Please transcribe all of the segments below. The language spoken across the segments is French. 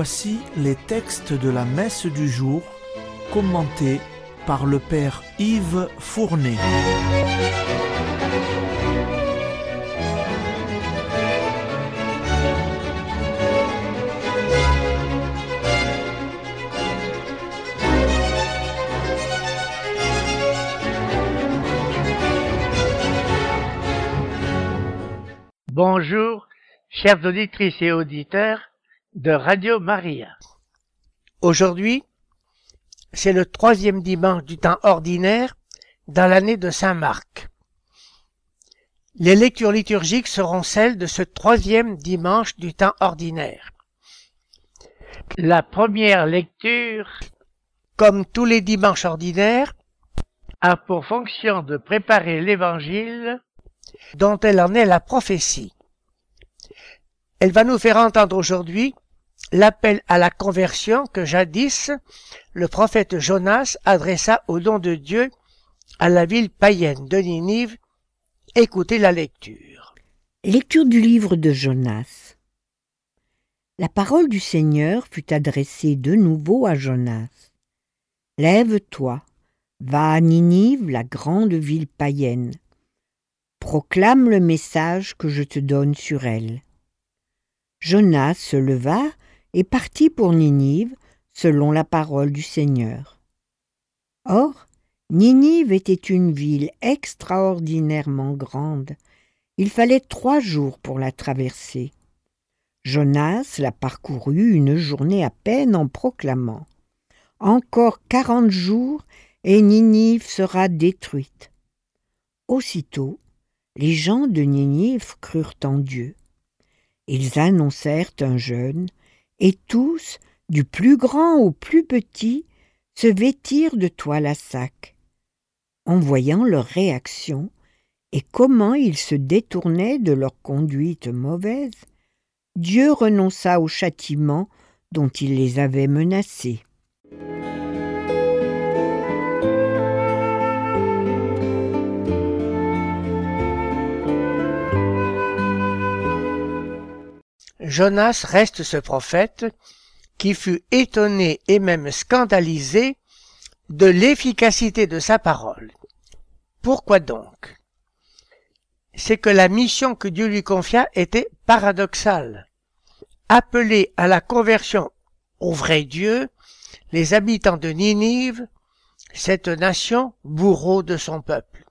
Voici les textes de la messe du jour commentés par le Père Yves Fournet. Bonjour, chères auditrices et auditeurs de Radio Maria. Aujourd'hui, c'est le troisième dimanche du temps ordinaire dans l'année de Saint Marc. Les lectures liturgiques seront celles de ce troisième dimanche du temps ordinaire. La première lecture, comme tous les dimanches ordinaires, a pour fonction de préparer l'évangile dont elle en est la prophétie. Elle va nous faire entendre aujourd'hui l'appel à la conversion que jadis le prophète Jonas adressa au nom de Dieu à la ville païenne de Ninive. Écoutez la lecture. Lecture du livre de Jonas. La parole du Seigneur fut adressée de nouveau à Jonas. Lève-toi, va à Ninive, la grande ville païenne proclame le message que je te donne sur elle. Jonas se leva et partit pour Ninive selon la parole du Seigneur. Or, Ninive était une ville extraordinairement grande. Il fallait trois jours pour la traverser. Jonas la parcourut une journée à peine en proclamant Encore quarante jours et Ninive sera détruite. Aussitôt, les gens de Ninive crurent en Dieu. Ils annoncèrent un jeûne, et tous, du plus grand au plus petit, se vêtirent de toile à sac. En voyant leur réaction et comment ils se détournaient de leur conduite mauvaise, Dieu renonça au châtiment dont il les avait menacés. Jonas reste ce prophète qui fut étonné et même scandalisé de l'efficacité de sa parole. Pourquoi donc? C'est que la mission que Dieu lui confia était paradoxale. Appelés à la conversion au vrai Dieu, les habitants de Ninive, cette nation bourreau de son peuple.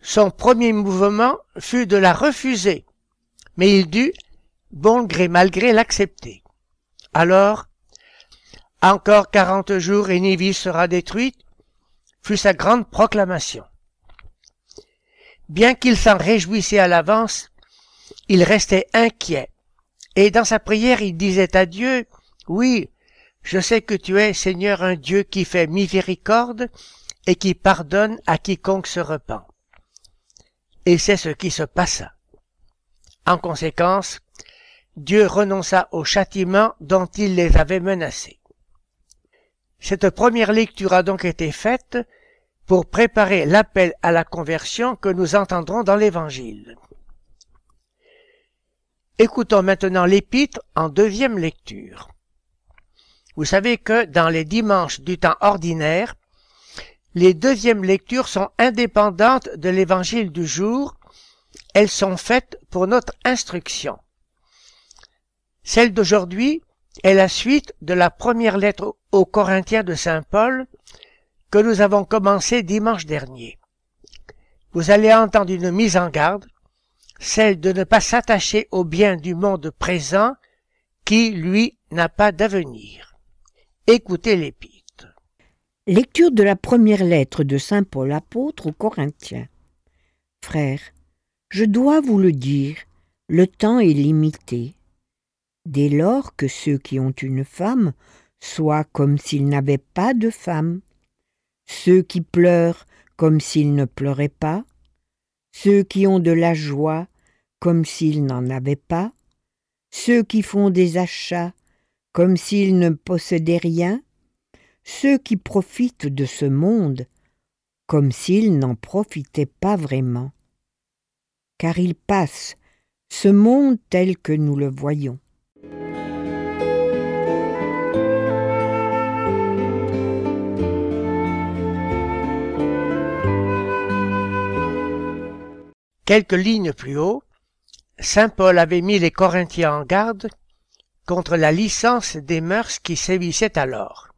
Son premier mouvement fut de la refuser, mais il dut bon gré mal gré l'accepter. Alors, encore quarante jours et Nivis sera détruite, fut sa grande proclamation. Bien qu'il s'en réjouissait à l'avance, il restait inquiet, et dans sa prière il disait à Dieu, Oui, je sais que tu es, Seigneur, un Dieu qui fait miséricorde et qui pardonne à quiconque se repent. Et c'est ce qui se passa. En conséquence, Dieu renonça au châtiment dont il les avait menacés. Cette première lecture a donc été faite pour préparer l'appel à la conversion que nous entendrons dans l'Évangile. Écoutons maintenant l'épître en deuxième lecture. Vous savez que dans les dimanches du temps ordinaire, les deuxièmes lectures sont indépendantes de l'Évangile du jour, elles sont faites pour notre instruction. Celle d'aujourd'hui est la suite de la première lettre aux Corinthiens de Saint Paul que nous avons commencé dimanche dernier. Vous allez entendre une mise en garde, celle de ne pas s'attacher au bien du monde présent qui, lui, n'a pas d'avenir. Écoutez l'épître. Lecture de la première lettre de Saint Paul apôtre aux Corinthiens. Frères, je dois vous le dire, le temps est limité dès lors que ceux qui ont une femme soient comme s'ils n'avaient pas de femme, ceux qui pleurent comme s'ils ne pleuraient pas, ceux qui ont de la joie comme s'ils n'en avaient pas, ceux qui font des achats comme s'ils ne possédaient rien, ceux qui profitent de ce monde comme s'ils n'en profitaient pas vraiment. Car il passe, ce monde tel que nous le voyons. Quelques lignes plus haut, Saint Paul avait mis les Corinthiens en garde contre la licence des mœurs qui sévissaient alors.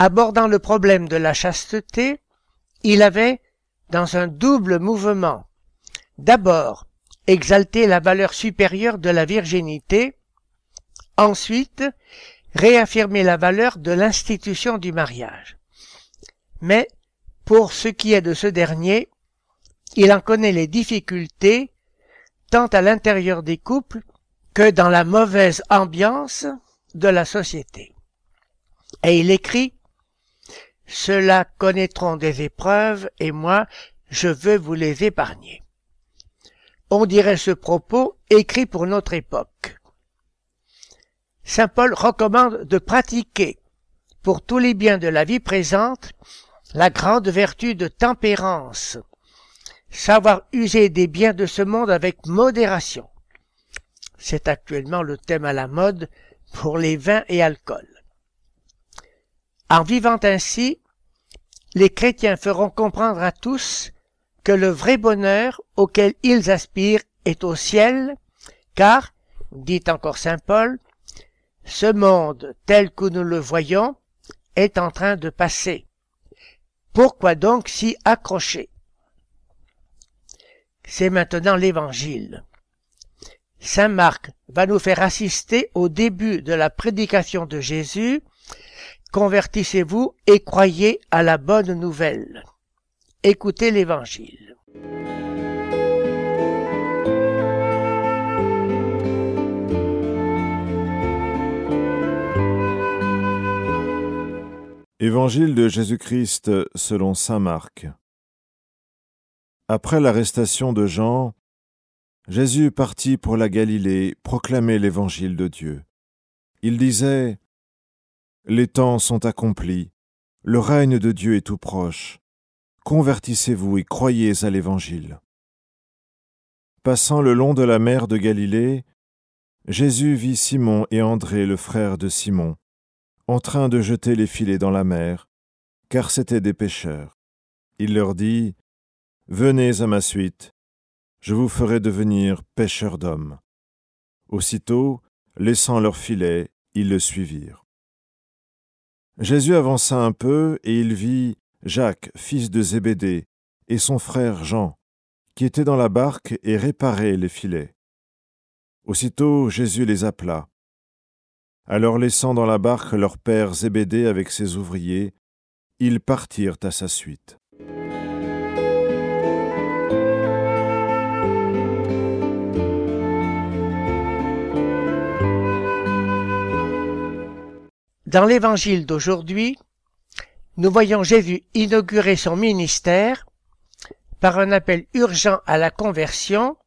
Abordant le problème de la chasteté, il avait, dans un double mouvement, d'abord exalté la valeur supérieure de la virginité, ensuite réaffirmer la valeur de l'institution du mariage. Mais, pour ce qui est de ce dernier, il en connaît les difficultés tant à l'intérieur des couples que dans la mauvaise ambiance de la société. Et il écrit Ceux-là connaîtront des épreuves et moi, je veux vous les épargner. On dirait ce propos écrit pour notre époque. Saint Paul recommande de pratiquer, pour tous les biens de la vie présente, la grande vertu de tempérance, savoir user des biens de ce monde avec modération. C'est actuellement le thème à la mode pour les vins et alcools. En vivant ainsi, les chrétiens feront comprendre à tous que le vrai bonheur auquel ils aspirent est au ciel, car, dit encore saint Paul, ce monde tel que nous le voyons est en train de passer. Pourquoi donc s'y accrocher? C'est maintenant l'Évangile. Saint Marc va nous faire assister au début de la prédication de Jésus. Convertissez-vous et croyez à la bonne nouvelle. Écoutez l'Évangile. Évangile de Jésus-Christ selon Saint Marc. Après l'arrestation de Jean, Jésus partit pour la Galilée proclamer l'Évangile de Dieu. Il disait Les temps sont accomplis, le règne de Dieu est tout proche. Convertissez-vous et croyez à l'Évangile. Passant le long de la mer de Galilée, Jésus vit Simon et André, le frère de Simon, en train de jeter les filets dans la mer, car c'étaient des pêcheurs. Il leur dit, Venez à ma suite, je vous ferai devenir pêcheurs d'hommes. Aussitôt, laissant leurs filets, ils le suivirent. Jésus avança un peu et il vit Jacques, fils de Zébédée, et son frère Jean, qui étaient dans la barque et réparaient les filets. Aussitôt Jésus les appela. Alors laissant dans la barque leur père Zébédée avec ses ouvriers, ils partirent à sa suite. Dans l'évangile d'aujourd'hui, nous voyons Jésus inaugurer son ministère par un appel urgent à la conversion.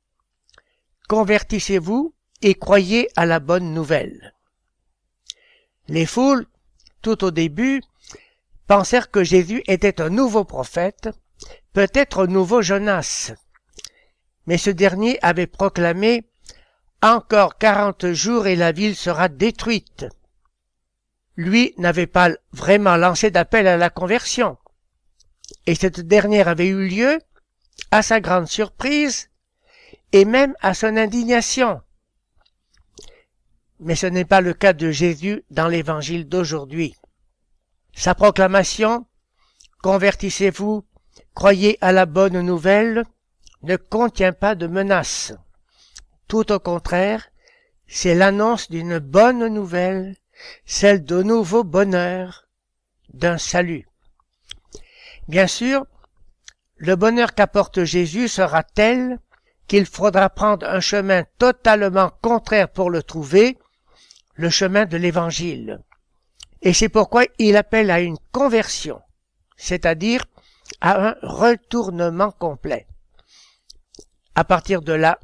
Convertissez-vous et croyez à la bonne nouvelle. Les foules, tout au début, pensèrent que Jésus était un nouveau prophète, peut-être un nouveau Jonas. Mais ce dernier avait proclamé Encore quarante jours et la ville sera détruite. Lui n'avait pas vraiment lancé d'appel à la conversion. Et cette dernière avait eu lieu, à sa grande surprise, et même à son indignation. Mais ce n'est pas le cas de Jésus dans l'évangile d'aujourd'hui. Sa proclamation, convertissez-vous, croyez à la bonne nouvelle, ne contient pas de menace. Tout au contraire, c'est l'annonce d'une bonne nouvelle, celle de nouveau bonheur, d'un salut. Bien sûr, le bonheur qu'apporte Jésus sera tel qu'il faudra prendre un chemin totalement contraire pour le trouver, le chemin de l'Évangile. Et c'est pourquoi il appelle à une conversion, c'est-à-dire à un retournement complet. À partir de là,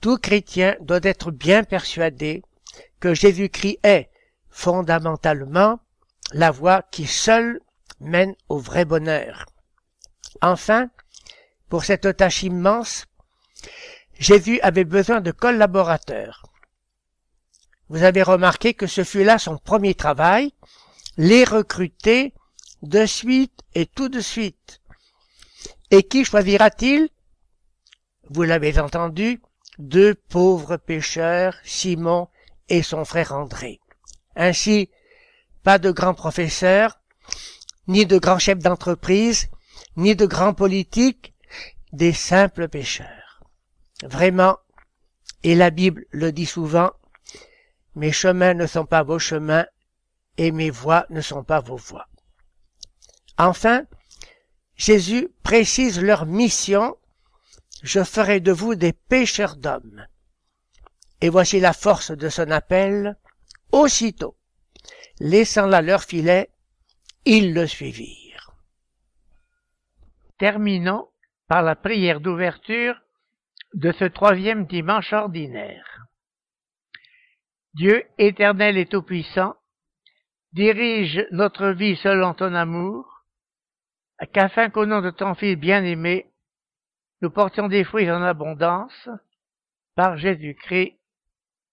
tout chrétien doit être bien persuadé que Jésus-Christ est fondamentalement la voie qui seule mène au vrai bonheur. Enfin, pour cette tâche immense, Jésus avait besoin de collaborateurs. Vous avez remarqué que ce fut là son premier travail, les recruter de suite et tout de suite. Et qui choisira-t-il? Vous l'avez entendu, deux pauvres pêcheurs, Simon et son frère André. Ainsi, pas de grands professeurs, ni de grands chefs d'entreprise, ni de grands politiques, des simples pêcheurs. Vraiment, et la Bible le dit souvent, mes chemins ne sont pas vos chemins, et mes voies ne sont pas vos voies. Enfin, Jésus précise leur mission, je ferai de vous des pêcheurs d'hommes. Et voici la force de son appel, aussitôt, laissant là leur filet, ils le suivirent. Terminons par la prière d'ouverture de ce troisième dimanche ordinaire. Dieu éternel et tout-puissant, dirige notre vie selon ton amour, qu'afin qu'au nom de ton Fils bien-aimé, nous portions des fruits en abondance, par Jésus-Christ.